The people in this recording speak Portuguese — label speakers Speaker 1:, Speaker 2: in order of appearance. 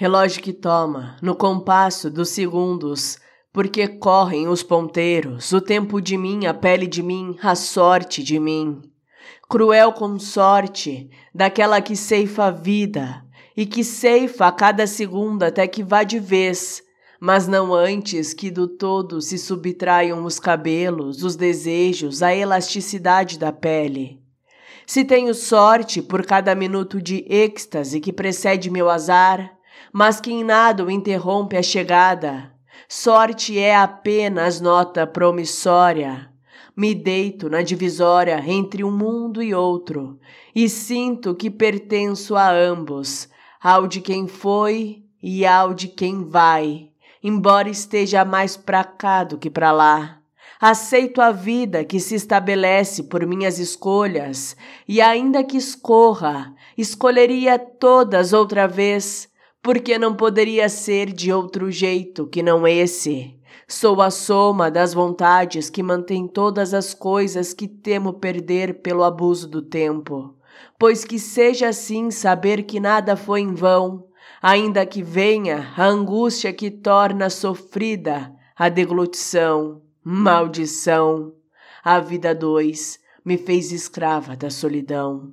Speaker 1: Relógio que toma, no compasso dos segundos, porque correm os ponteiros, o tempo de mim, a pele de mim, a sorte de mim. Cruel consorte daquela que ceifa a vida e que ceifa a cada segundo até que vá de vez, mas não antes que do todo se subtraiam os cabelos, os desejos, a elasticidade da pele. Se tenho sorte por cada minuto de êxtase que precede meu azar, mas que em nada o interrompe a chegada. Sorte é apenas nota promissória. Me deito na divisória entre um mundo e outro, e sinto que pertenço a ambos, ao de quem foi e ao de quem vai, embora esteja mais pra cá do que pra lá. Aceito a vida que se estabelece por minhas escolhas, e ainda que escorra, escolheria todas outra vez, porque não poderia ser de outro jeito que não esse. Sou a soma das vontades que mantém todas as coisas que temo perder pelo abuso do tempo. Pois que seja assim saber que nada foi em vão, ainda que venha a angústia que torna sofrida a deglutição, maldição. A vida dois me fez escrava da solidão.